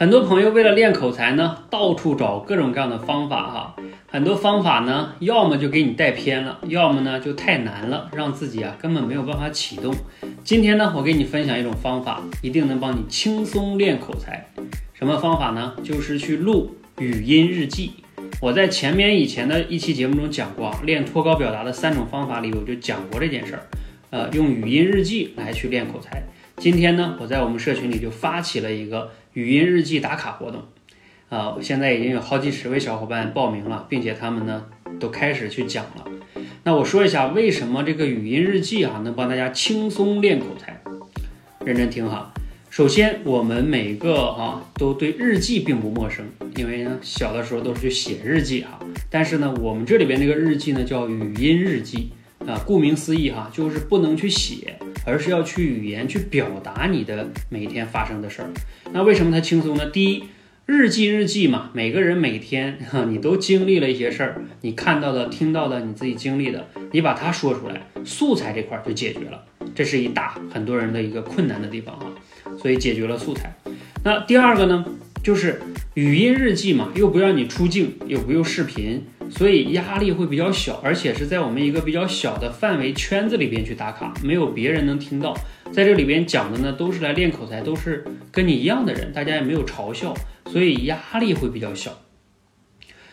很多朋友为了练口才呢，到处找各种各样的方法哈。很多方法呢，要么就给你带偏了，要么呢就太难了，让自己啊根本没有办法启动。今天呢，我给你分享一种方法，一定能帮你轻松练口才。什么方法呢？就是去录语音日记。我在前面以前的一期节目中讲过，练脱稿表达的三种方法里，我就讲过这件事儿。呃，用语音日记来去练口才。今天呢，我在我们社群里就发起了一个语音日记打卡活动，啊，现在已经有好几十位小伙伴报名了，并且他们呢都开始去讲了。那我说一下为什么这个语音日记啊能帮大家轻松练口才，认真听哈。首先，我们每个啊都对日记并不陌生，因为呢小的时候都是去写日记哈。但是呢，我们这里边这个日记呢叫语音日记啊，顾名思义哈，就是不能去写。而是要去语言去表达你的每天发生的事儿。那为什么它轻松呢？第一，日记日记嘛，每个人每天哈，你都经历了一些事儿，你看到的、听到的，你自己经历的，你把它说出来，素材这块就解决了。这是一大很多人的一个困难的地方啊，所以解决了素材。那第二个呢，就是语音日记嘛，又不让你出镜，又不用视频。所以压力会比较小，而且是在我们一个比较小的范围圈子里边去打卡，没有别人能听到。在这里边讲的呢，都是来练口才，都是跟你一样的人，大家也没有嘲笑，所以压力会比较小。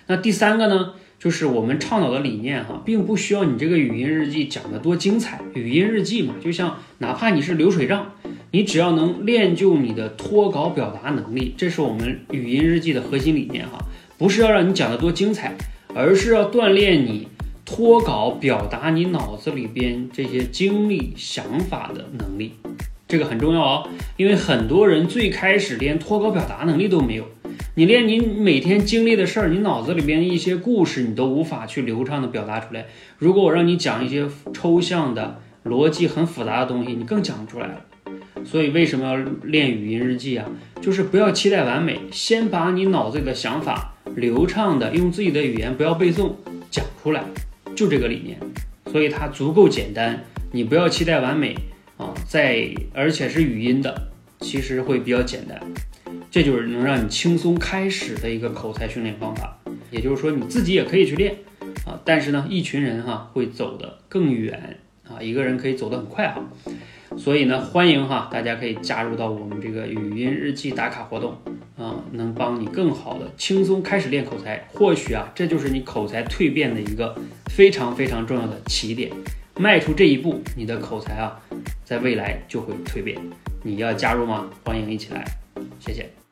那第三个呢，就是我们倡导的理念哈，并不需要你这个语音日记讲得多精彩。语音日记嘛，就像哪怕你是流水账，你只要能练就你的脱稿表达能力，这是我们语音日记的核心理念哈，不是要让你讲得多精彩。而是要锻炼你脱稿表达你脑子里边这些经历想法的能力，这个很重要哦。因为很多人最开始连脱稿表达能力都没有，你连你每天经历的事儿，你脑子里边一些故事，你都无法去流畅的表达出来。如果我让你讲一些抽象的、逻辑很复杂的东西，你更讲不出来了。所以为什么要练语音日记啊？就是不要期待完美，先把你脑子里的想法。流畅的用自己的语言，不要背诵，讲出来，就这个理念，所以它足够简单。你不要期待完美啊，在而且是语音的，其实会比较简单。这就是能让你轻松开始的一个口才训练方法。也就是说，你自己也可以去练啊，但是呢，一群人哈会走得更远啊，一个人可以走得很快哈。所以呢，欢迎哈，大家可以加入到我们这个语音日记打卡活动啊，能帮你更好的轻松开始练口才。或许啊，这就是你口才蜕变的一个非常非常重要的起点。迈出这一步，你的口才啊，在未来就会蜕变。你要加入吗？欢迎一起来，谢谢。